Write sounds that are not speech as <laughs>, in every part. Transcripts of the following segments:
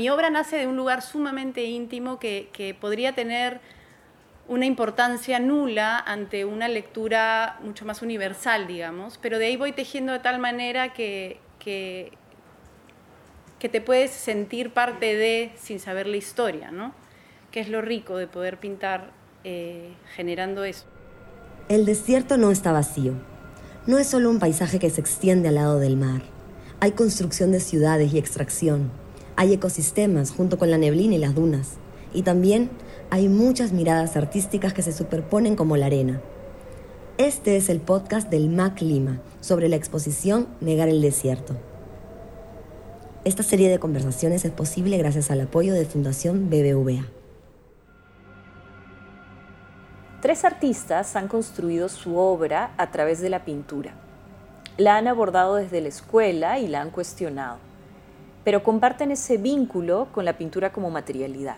mi obra nace de un lugar sumamente íntimo que, podría tener una importancia nula ante una lectura mucho más universal, digamos, pero de ahí voy tejiendo de tal manera que, que, que te puedes sentir parte de sin saber la historia, ¿no? Que es lo rico de poder pintar eh, generando eso. El desierto no está vacío. No es solo un paisaje que se extiende al lado del mar. Hay construcción de ciudades y extracción. Hay ecosistemas junto con la neblina y las dunas. Y también hay muchas miradas artísticas que se superponen como la arena. Este es el podcast del MAC Lima sobre la exposición Negar el Desierto. Esta serie de conversaciones es posible gracias al apoyo de Fundación BBVA. Tres artistas han construido su obra a través de la pintura. La han abordado desde la escuela y la han cuestionado, pero comparten ese vínculo con la pintura como materialidad.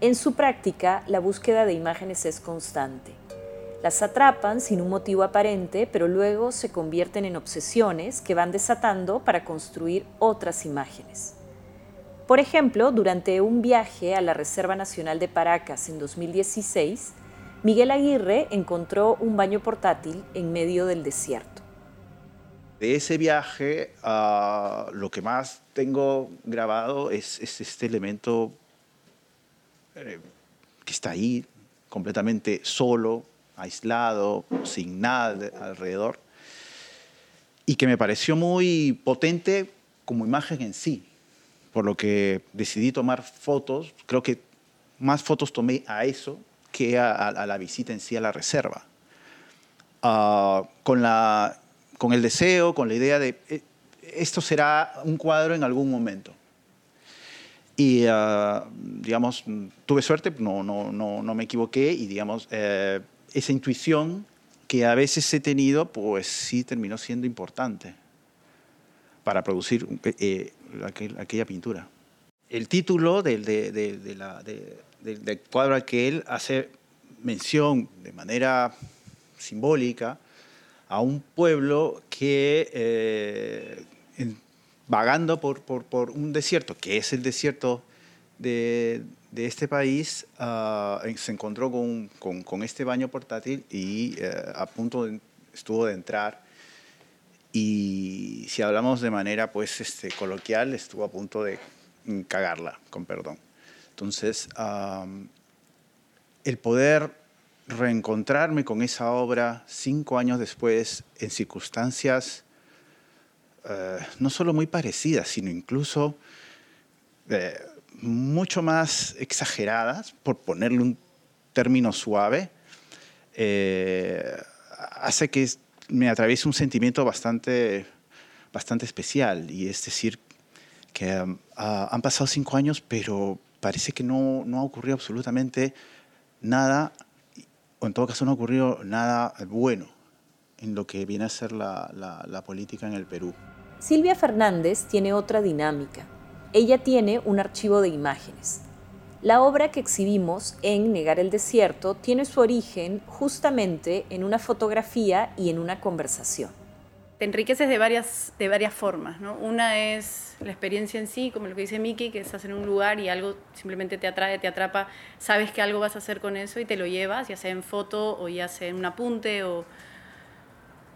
En su práctica, la búsqueda de imágenes es constante. Las atrapan sin un motivo aparente, pero luego se convierten en obsesiones que van desatando para construir otras imágenes. Por ejemplo, durante un viaje a la Reserva Nacional de Paracas en 2016, Miguel Aguirre encontró un baño portátil en medio del desierto. De ese viaje, uh, lo que más tengo grabado es, es este elemento eh, que está ahí completamente solo, aislado, sin nada alrededor, y que me pareció muy potente como imagen en sí, por lo que decidí tomar fotos, creo que más fotos tomé a eso que a, la visita en sí a la reserva, ah, con, la, con el deseo, con la idea de, eh, esto será un cuadro en algún momento. Y, ah, digamos, tuve suerte, no, no, no, no, me equivoqué y, digamos, eh, esa intuición que a veces he tenido, pues sí terminó siendo importante para producir eh, aquella pintura. El título del, de, del cuadro al que él hace mención de manera simbólica a un pueblo que eh, vagando por, por, un desierto, que es el desierto de, de este país, ah, se encontró con, con, con, este baño portátil y eh, a punto estuvo de entrar. Y si hablamos de manera pues, este, coloquial, estuvo a punto de cagarla, con perdón. Entonces, el poder reencontrarme con esa obra cinco años después, en circunstancias eh, no solo muy parecidas, sino incluso eh, mucho más exageradas, por ponerle un término suave, eh, hace que me atraviese un sentimiento bastante, bastante especial. Y es decir, que han pasado cinco años, pero parece que no, no ha ocurrido absolutamente nada, en todo caso no ha ocurrido nada bueno en lo que viene a ser la política en el Perú. Silvia Fernández tiene otra dinámica. Ella tiene un archivo de imágenes. La obra que exhibimos en Negar el Desierto tiene su origen justamente en una fotografía y en una conversación. Te enriqueces de varias, de varias formas. ¿no? Una es la experiencia en sí, como lo que dice Miki, que estás en un lugar y algo simplemente te atrae, te atrapa, sabes que algo vas a hacer con eso y te lo llevas, ya sea en foto o ya sea en un apunte o,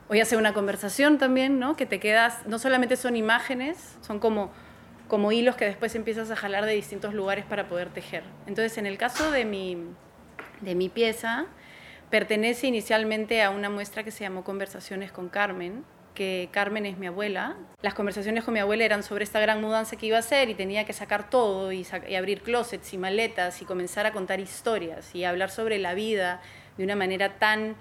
o ya sea una conversación también, ¿no? Que te quedas, no solamente son imágenes, son como, como hilos que después empiezas a jalar de distintos lugares para poder tejer. Entonces, en el caso de mi, de mi pieza, pertenece inicialmente a una muestra que se llamó Conversaciones con Carmen, que Carmen es mi abuela. Las conversaciones con mi abuela eran sobre esta gran mudanza que iba a hacer y tenía que sacar todo y, abrir closets y maletas y comenzar a contar historias y hablar sobre la vida de una manera tan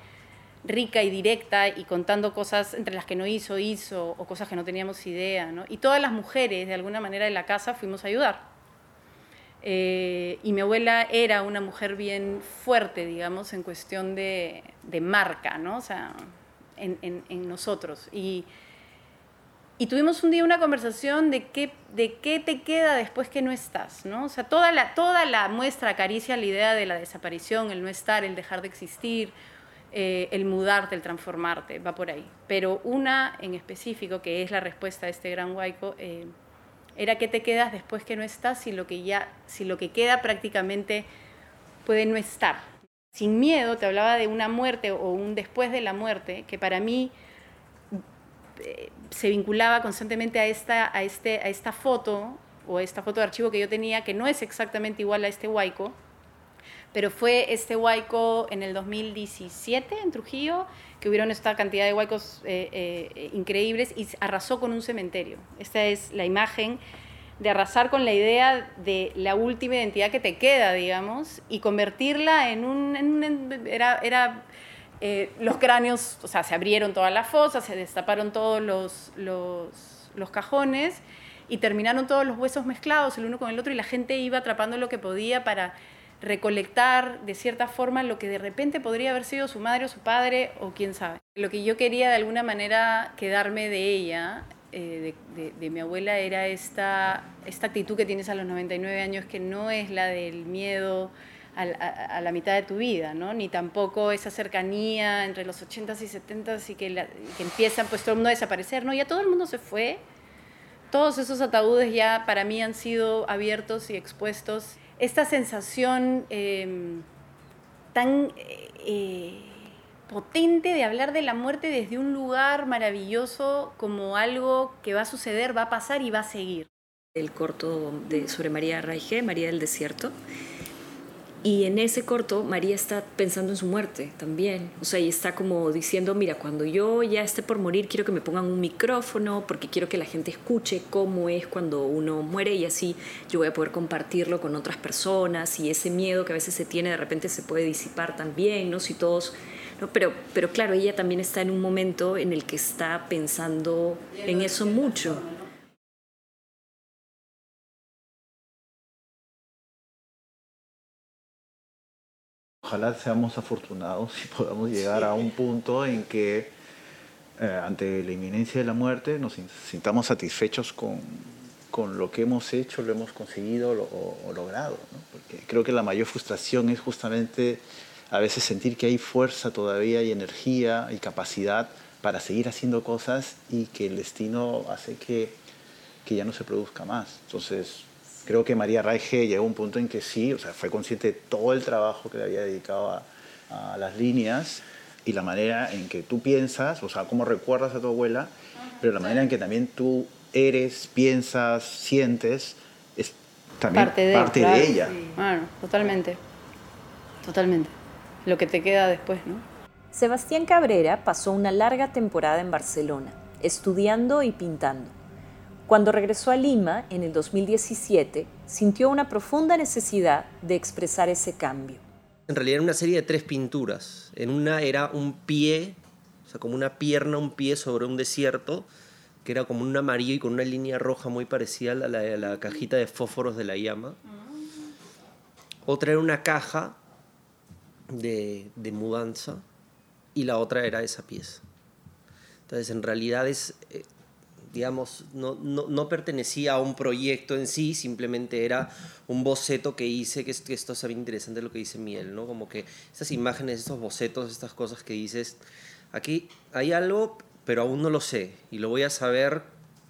rica y directa y contando cosas entre las que no hizo, hizo, o cosas que no teníamos idea. ¿no? Y todas las mujeres, de alguna manera, de la casa fuimos a ayudar. Eh, y mi abuela era una mujer bien fuerte, digamos, en cuestión de, de marca, ¿no? O sea, en, nosotros. Y, y tuvimos un día una conversación de qué, de qué te queda después que no estás, ¿no? O sea, toda la, toda la muestra acaricia la idea de la desaparición, el no estar, el dejar de existir, eh, el mudarte, el transformarte, va por ahí. Pero una en específico, que es la respuesta a este gran huaico, eh, era qué te quedas después que no estás, si lo que, ya, si lo que queda prácticamente puede no estar. Sin miedo te hablaba de una muerte o un después de la muerte, que para mí eh, se vinculaba constantemente a esta, a, este, a esta foto o esta foto de archivo que yo tenía, que no es exactamente igual a este huaico, pero fue este huaico en el 2017 en Trujillo, que hubieron esta cantidad de huaicos eh, eh, increíbles y arrasó con un cementerio. Esta es la imagen de arrasar con la idea de la última identidad que te queda, digamos, y convertirla en un... era, era eh, los cráneos, o sea, se abrieron todas las fosas, se destaparon todos los, los, los cajones y terminaron todos los huesos mezclados el uno con el otro y la gente iba atrapando lo que podía para recolectar de cierta forma lo que de repente podría haber sido su madre o su padre o quién sabe. Lo que yo quería de alguna manera quedarme de ella, eh, de, mi abuela, era esta, esta actitud que tienes a los 99 años que no es la del miedo a, la mitad de tu vida, ¿no? ni tampoco esa cercanía entre los 80s y 70s y que, que empiezan pues todo el mundo a desaparecer, ¿no? ya todo el mundo se fue todos esos ataúdes ya para mí han sido abiertos y expuestos. Esta sensación em, tan eh, potente de hablar de la muerte desde un lugar maravilloso como algo que va a suceder, va a pasar y va a seguir. El corto de, sobre María Raige, María del Desierto, y en ese corto, María está pensando en su muerte también. O sea, y está como diciendo, mira, cuando yo ya esté por morir, quiero que me pongan un micrófono porque quiero que la gente escuche cómo es cuando uno muere y así yo voy a poder compartirlo con otras personas y ese miedo que a veces se tiene de repente se puede disipar también, ¿no? Si todos... ¿no? Pero, pero claro, ella también está en un momento en el que está pensando en eso mucho. Ojalá seamos afortunados y podamos llegar a un punto en que eh, ante la inminencia de la muerte nos sintamos satisfechos con, con lo que hemos hecho, lo hemos conseguido o, logrado. Porque creo que la mayor frustración es justamente a veces sentir que hay fuerza todavía y energía y capacidad para seguir haciendo cosas y que el destino hace que, que ya no se produzca más. Entonces, creo que María Raige llegó a un punto en que sí, o sea, fue consciente de todo el trabajo que le había dedicado a, las líneas y la manera en que tú piensas, o sea, cómo recuerdas a tu abuela, pero la manera en que también tú eres, piensas, sientes, es también parte de, ella. Bueno, totalmente, totalmente. Lo que te queda después, ¿no? Sebastián Cabrera pasó una larga temporada en Barcelona, estudiando y pintando. Cuando regresó a Lima en el 2017, sintió una profunda necesidad de expresar ese cambio. En realidad era una serie de tres pinturas. En una era un pie, o sea, como una pierna, un pie sobre un desierto, que era como un amarillo y con una línea roja muy parecida a la, cajita de fósforos de la llama. Otra era una caja de, mudanza y la otra era esa pieza. Entonces, en realidad es, eh, digamos, no, no, no, pertenecía a un proyecto en sí, simplemente era un boceto que hice, que, que esto es bien interesante lo que dice Miel, ¿no? Como que esas imágenes, estos bocetos, estas cosas que dices, aquí hay algo, pero aún no lo sé, y lo voy a saber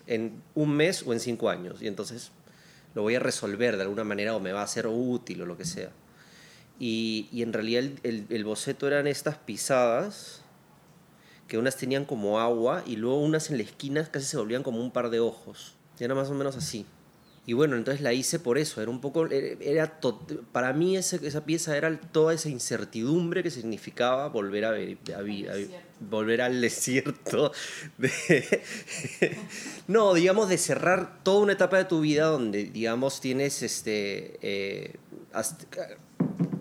en un mes o en cinco años, y entonces lo voy a resolver de alguna manera o me va a ser útil o lo que sea. Y, y en realidad el, el, el boceto eran estas pisadas, que unas tenían como agua y luego unas en la esquina casi se volvían como un par de ojos. Y era más o menos así. Y bueno, entonces la hice por eso, era un poco, era, para mí esa, esa pieza era toda esa incertidumbre que significaba volver a, ver, volver al desierto. <laughs> no, digamos de cerrar toda una etapa de tu vida donde, digamos, tienes, este, eh,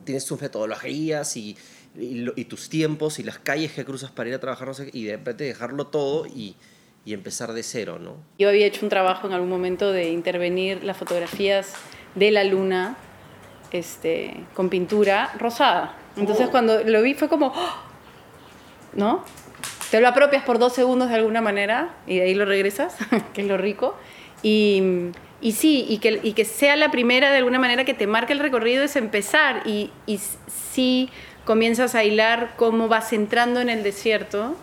tienes tus metodologías y, y, tus tiempos y las calles que cruzas para ir a trabajar, no sé, y de repente dejarlo todo y, y, empezar de cero, ¿no? Yo había hecho un trabajo en algún momento de intervenir las fotografías de la luna este, con pintura rosada. Entonces oh. cuando lo vi fue como, ¡oh! ¿no? Te lo apropias por dos segundos de alguna manera y de ahí lo regresas, <laughs> que es lo rico. Y, y sí, y que, y que sea la primera de alguna manera que te marque el recorrido es empezar. Y, y sí comienzas a hilar cómo vas entrando en el desierto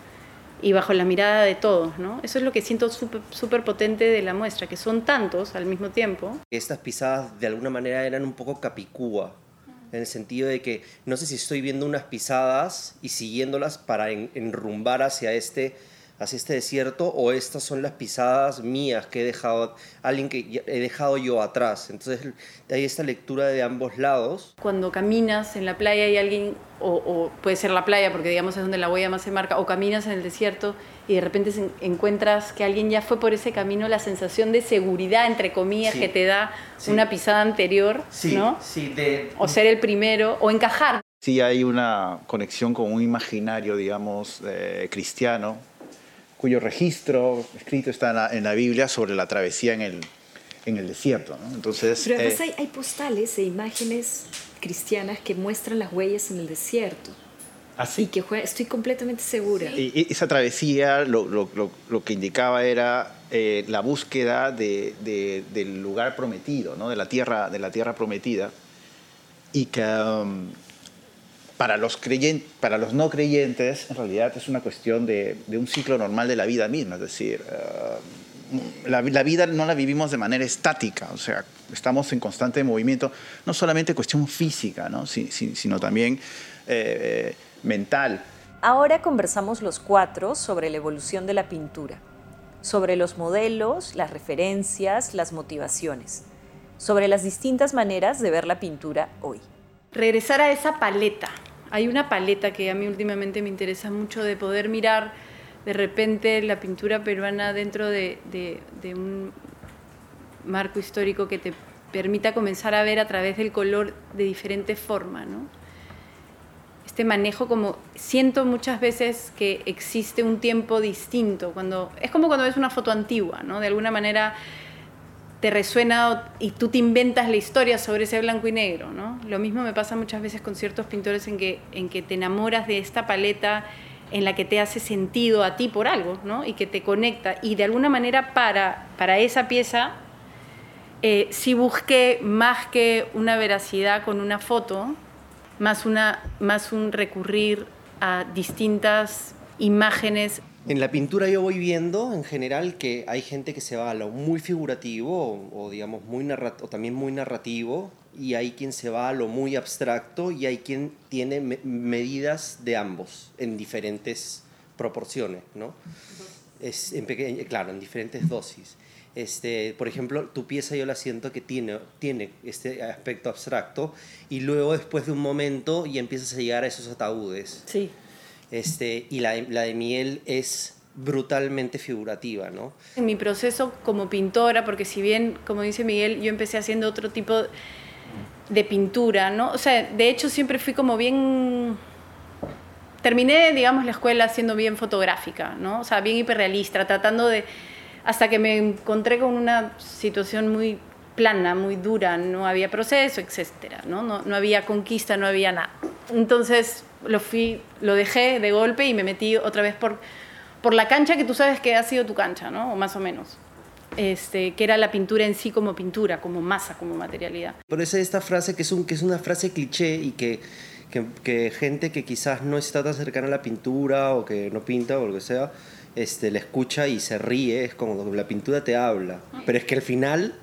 y bajo la mirada de todos, ¿no? Eso es lo que siento súper potente de la muestra, que son tantos al mismo tiempo. Estas pisadas de alguna manera eran un poco capicúa, en el sentido de que no sé si estoy viendo unas pisadas y siguiéndolas para enrumbar hacia este hacia este desierto o estas son las pisadas mías que he dejado, alguien que he dejado yo atrás. Entonces hay esta lectura de ambos lados. Cuando caminas en la playa hay alguien, o, puede ser la playa porque digamos es donde la huella más se marca, o caminas en el desierto y de repente encuentras que alguien ya fue por ese camino, la sensación de seguridad, entre comillas, que te da una pisada anterior, ¿no? Sí, de... O ser el primero, o encajar. Sí, hay una conexión con un imaginario, digamos, eh, cristiano, cuyo registro escrito está en la, Biblia sobre la travesía en el, en el desierto. Entonces, Pero además eh, hay, postales e imágenes cristianas que muestran las huellas en el desierto. Así. ¿Ah, que estoy completamente segura. Y esa travesía lo, lo, lo, que indicaba era eh, la búsqueda de, del lugar prometido, ¿no? de, la tierra, de la tierra prometida. Y que um, para los, creyentes, para los no creyentes, en realidad es una cuestión de, un ciclo normal de la vida misma, es decir, eh, la, vida no la vivimos de manera estática, o sea, estamos en constante movimiento, no solamente cuestión física, ¿no? sino también eh, mental. Ahora conversamos los cuatro sobre la evolución de la pintura, sobre los modelos, las referencias, las motivaciones, sobre las distintas maneras de ver la pintura hoy regresar a esa paleta. Hay una paleta que a mí últimamente me interesa mucho de poder mirar de repente la pintura peruana dentro de, un marco histórico que te permita comenzar a ver a través del color de diferente forma, ¿no? Este manejo como siento muchas veces que existe un tiempo distinto cuando es como cuando ves una foto antigua, ¿no? De alguna manera te resuena y tú te inventas la historia sobre ese blanco y negro, ¿no? Lo mismo me pasa muchas veces con ciertos pintores en que, en que te enamoras de esta paleta en la que te hace sentido a ti por algo, ¿no? Y que te conecta. Y de alguna manera para, para esa pieza eh, sí busqué más que una veracidad con una foto, más, una, más un recurrir a distintas imágenes en la pintura yo voy viendo en general que hay gente que se va a lo muy figurativo o, digamos muy o también muy narrativo y hay quien se va a lo muy abstracto y hay quien tiene medidas de ambos en diferentes proporciones, ¿no? Es en claro, en diferentes dosis. Este, por ejemplo, tu pieza yo la siento que tiene, tiene este aspecto abstracto y luego después de un momento ya empiezas a llegar a esos ataúdes. Sí. Este, y la, la de miel es brutalmente figurativa, ¿no? En mi proceso como pintora, porque si bien, como dice Miguel, yo empecé haciendo otro tipo de pintura, ¿no? O sea, de hecho siempre fui como bien... Terminé, digamos, la escuela siendo bien fotográfica, ¿no? O sea, bien hiperrealista, tratando de... Hasta que me encontré con una situación muy plana, muy dura, no había proceso, etcétera, ¿no? No, no había conquista, no había nada. Entonces lo, fui, lo dejé de golpe y me metí otra vez por, por la cancha que tú sabes que ha sido tu cancha, ¿no? O más o menos. Este, que era la pintura en sí como pintura, como masa, como materialidad. Por eso esta frase que es, un, que es una frase cliché y que, que, que, gente que quizás no está tan cercana a la pintura o que no pinta o lo que sea, este, la escucha y se ríe, es como la pintura te habla. Pero es que al final,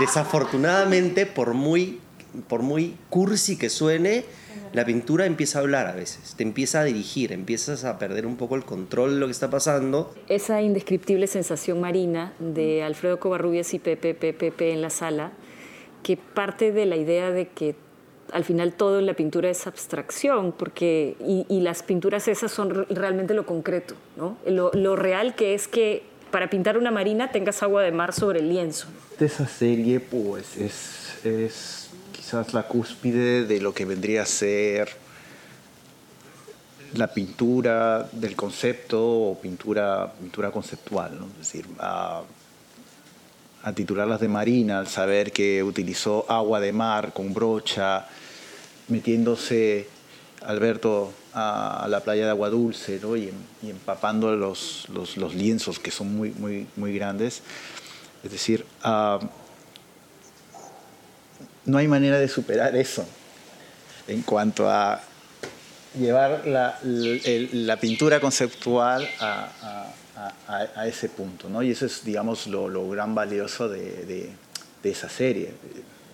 desafortunadamente, por muy, por muy cursi que suene, la pintura empieza a hablar a veces, te empieza a dirigir, empiezas a perder un poco el control de lo que está pasando. Esa indescriptible sensación marina de Alfredo Covarrubias y Pepe, Pepe, Pepe en la sala, que parte de la idea de que al final todo en la pintura es abstracción, porque, y, las pinturas esas son realmente lo concreto, ¿no? lo, lo real que es que para pintar una marina tengas agua de mar sobre el lienzo. De esa serie, pues, es, es quizás la cúspide de lo que vendría a ser la pintura del concepto o pintura, pintura conceptual, es decir, a, titularlas de Marina, al saber que utilizó agua de mar con brocha, metiéndose Alberto a, la playa de Agua Dulce ¿no? y, empapando los, los, los, lienzos que son muy, muy, muy grandes. Es decir, no hay manera de superar eso en cuanto a llevar la, pintura conceptual a, ese punto, ¿no? Y eso es, digamos, lo, gran valioso de, de, de, esa serie.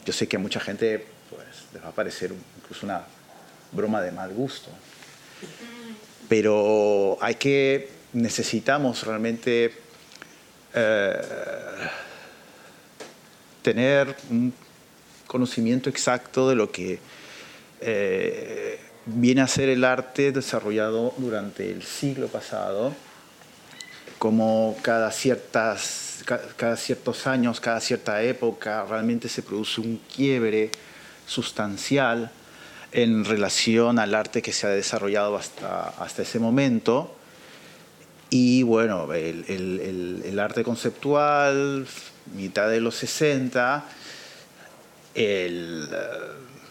Yo sé que a mucha gente pues, les va a parecer incluso una broma de mal gusto, pero hay que, necesitamos realmente eh, tener un conocimiento exacto de lo que eh, viene a ser el arte desarrollado durante el siglo pasado, como cada, ciertas, cada ciertos años, cada cierta época, realmente se produce un quiebre sustancial en relación al arte que se ha desarrollado hasta, hasta ese momento. Y bueno, el, el, el, arte conceptual, mitad de los 60, el,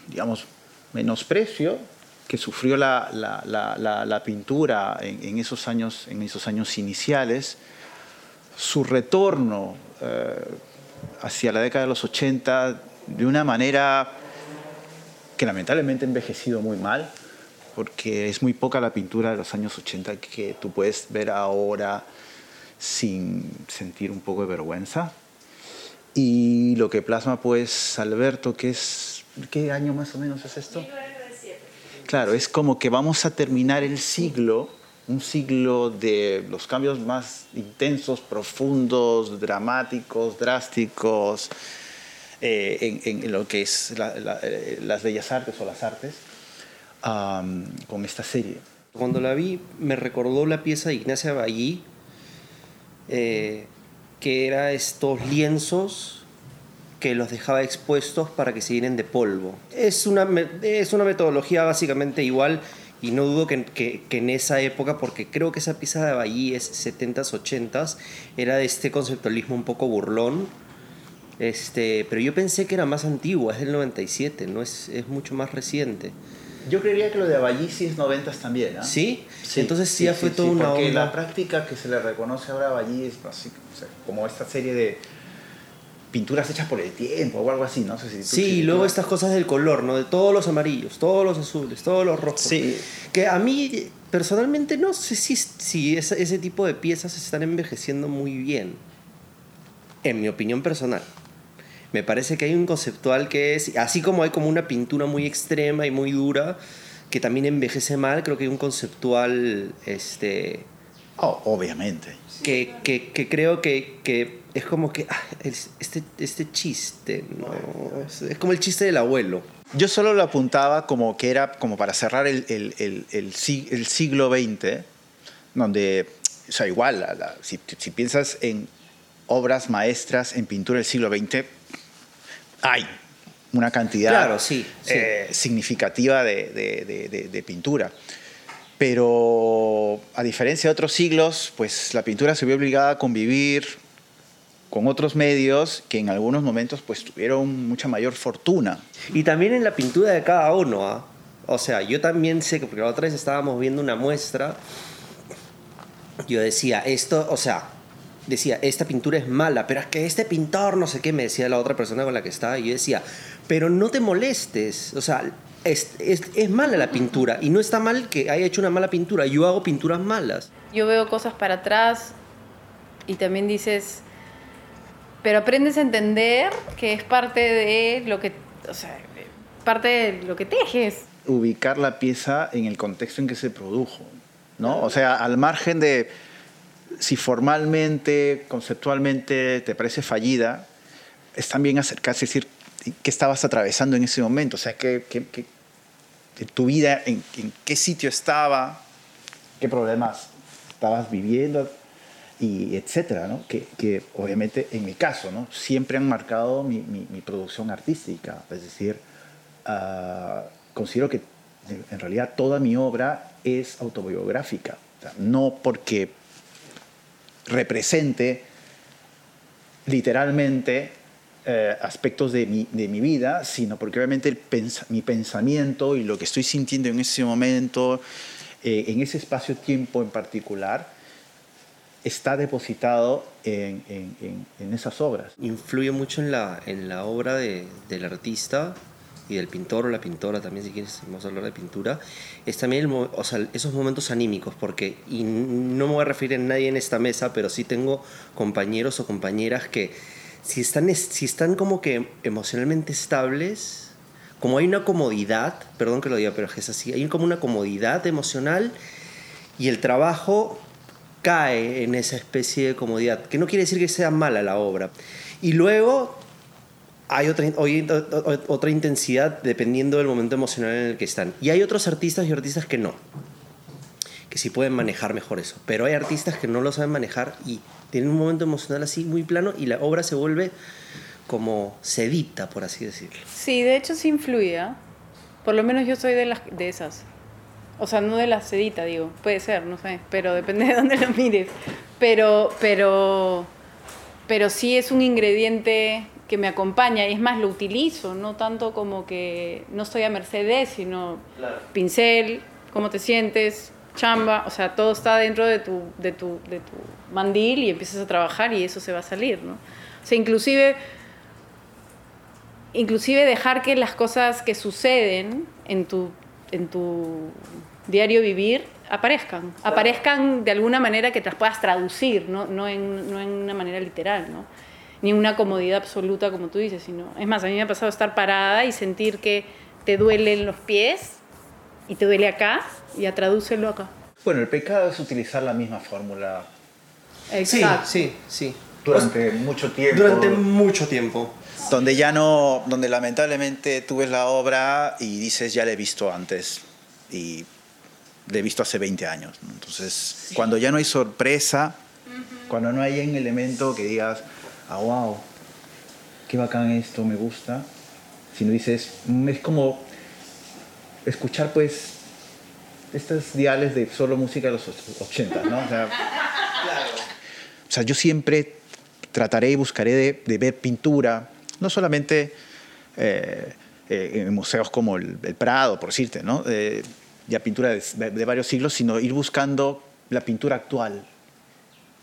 digamos, menosprecio que sufrió la, la, pintura en, en, esos años, en esos años iniciales, su retorno eh, hacia la década de los 80 de una manera que lamentablemente ha envejecido muy mal, porque es muy poca la pintura de los años 80 que tú puedes ver ahora sin sentir un poco de vergüenza. Y lo que plasma pues Alberto, que es, ¿qué año más o menos es esto? Claro, es como que vamos a terminar el siglo, un siglo de los cambios más intensos, profundos, dramáticos, drásticos, eh, en, en, lo que es la, la, eh, las bellas artes o las artes, um, con esta serie. Cuando la vi me recordó la pieza de Ignacia Ballí, eh, que era estos lienzos que los dejaba expuestos para que se llenen de polvo. Es una, es una metodología básicamente igual y no dudo que, que, en esa época, porque creo que esa pieza de Ballí es 70s, 80s, era de este conceptualismo un poco burlón, este, pero yo pensé que era más antigua, es del 97, no es, es mucho más reciente. Yo creería que lo de Aballí sí es 90 también. ¿eh? ¿Sí? ¿Sí? Entonces sí, sí ya fue sí, toda una porque onda. la práctica que se le reconoce ahora a Aballí es así, o sea, como esta serie de pinturas hechas por el tiempo o algo así, no sé si tú, Sí, y luego estas cosas del color, ¿no? De todos los amarillos, todos los azules, todos los rojos. Sí. Que a mí personalmente no sé si, si ese, ese tipo de piezas están envejeciendo muy bien. En mi opinión personal. Me parece que hay un conceptual que es, así como hay como una pintura muy extrema y muy dura, que también envejece mal, creo que hay un conceptual, este... Oh, obviamente. Que, que, que creo que, que, es como que, ah, este, este chiste, ¿no? Es, como el chiste del abuelo. Yo solo lo apuntaba como que era como para cerrar el, el, el, el, el siglo XX, donde, o sea, igual, la, la, si, si piensas en obras maestras en pintura del siglo XX, hay una cantidad claro, sí, sí. Eh, significativa de, de, de, de, pintura. Pero a diferencia de otros siglos, pues la pintura se vio obligada a convivir con otros medios que en algunos momentos pues tuvieron mucha mayor fortuna. Y también en la pintura de cada uno, ¿ah? O sea, yo también sé que, porque la otra vez estábamos viendo una muestra, yo decía, esto, o sea, decía, esta pintura es mala, pero es que este pintor, no sé qué, me decía la otra persona con la que estaba, y yo decía, pero no te molestes, o sea, es, es, es, mala la pintura, y no está mal que haya hecho una mala pintura, yo hago pinturas malas. Yo veo cosas para atrás y también dices, pero aprendes a entender que es parte de lo que, o sea, parte de lo que tejes. Ubicar la pieza en el contexto en que se produjo, ¿no? O sea, al margen de si formalmente, conceptualmente te parece fallida, es también acercarse y decir qué estabas atravesando en ese momento, o sea, qué, qué, qué tu vida, en, en, qué sitio estaba, qué problemas estabas viviendo, y etcétera, ¿no? que, que, obviamente en mi caso ¿no? siempre han marcado mi, mi, mi producción artística, es decir, uh, considero que en realidad toda mi obra es autobiográfica, o sea, no porque represente literalmente eh, aspectos de mi, de mi, vida, sino porque obviamente mi pensamiento y lo que estoy sintiendo en ese momento, eh, en ese espacio-tiempo en particular, está depositado en, en, en, en, esas obras. Influye mucho en la, en la obra de, del artista y del pintor o la pintora también, si quieres, vamos a hablar de pintura, es también o sea, esos momentos anímicos, porque, y no me voy a referir a nadie en esta mesa, pero sí tengo compañeros o compañeras que si están, si están como que emocionalmente estables, como hay una comodidad, perdón que lo diga, pero es así, hay como una comodidad emocional y el trabajo cae en esa especie de comodidad, que no quiere decir que sea mala la obra. Y luego hay otra, otra intensidad dependiendo del momento emocional en el que están. Y hay otros artistas y artistas que no, que sí pueden manejar mejor eso. Pero hay artistas que no lo saben manejar y tienen un momento emocional así muy plano y la obra se vuelve como sedita, por así decirlo. Sí, de hecho sí influye. ¿ah? Por lo menos yo soy de, las, de esas. O sea, no de la sedita, digo. Puede ser, no sé. Pero depende de dónde lo mires. Pero, pero, pero sí es un ingrediente que me acompaña y es más, lo utilizo, no tanto como que no estoy a Mercedes, sino pincel, cómo te sientes, chamba, o sea, todo está dentro de tu, de tu, de tu mandil y empiezas a trabajar y eso se va a salir, ¿no? O sea, inclusive, inclusive dejar que las cosas que suceden en tu, en tu diario vivir aparezcan, aparezcan de alguna manera que te las puedas traducir, no, no, en, no en una manera literal, ¿no? Ni una comodidad absoluta como tú dices, sino, es más, a mí me ha pasado estar parada y sentir que te duelen los pies y te duele acá y a tradúcelo acá. Bueno, el pecado es utilizar la misma fórmula. Exacto. Sí, sí, sí. Durante mucho tiempo. Durante mucho tiempo. Donde ya no, donde lamentablemente tú ves la obra y dices, ya la he visto antes y la he visto hace 20 años. Entonces, cuando ya no hay sorpresa, cuando no hay un elemento que digas, ah, wow, qué bacán esto, me gusta, sino dices, mm, es como escuchar pues estas diales de solo música de los 80, ¿no? <laughs> O sea, yo siempre trataré y buscaré de, ver pintura, no solamente eh, eh, en museos como el, Prado, por decirte, ¿no? ya pintura de, varios siglos, sino ir buscando la pintura actual.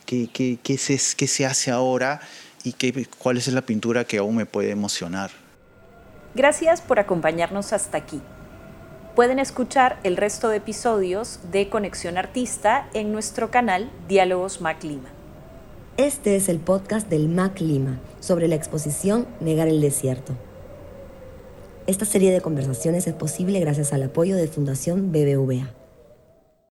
¿Qué, qué, qué, se, qué se hace ahora y qué, cuál es la pintura que aún me puede emocionar. Gracias por acompañarnos hasta aquí. Pueden escuchar el resto de episodios de Conexión Artista en nuestro canal Diálogos Mac Lima. Este es el podcast del Mac Lima sobre la exposición Negar el Desierto. Esta serie de conversaciones es posible gracias al apoyo de Fundación BBVA.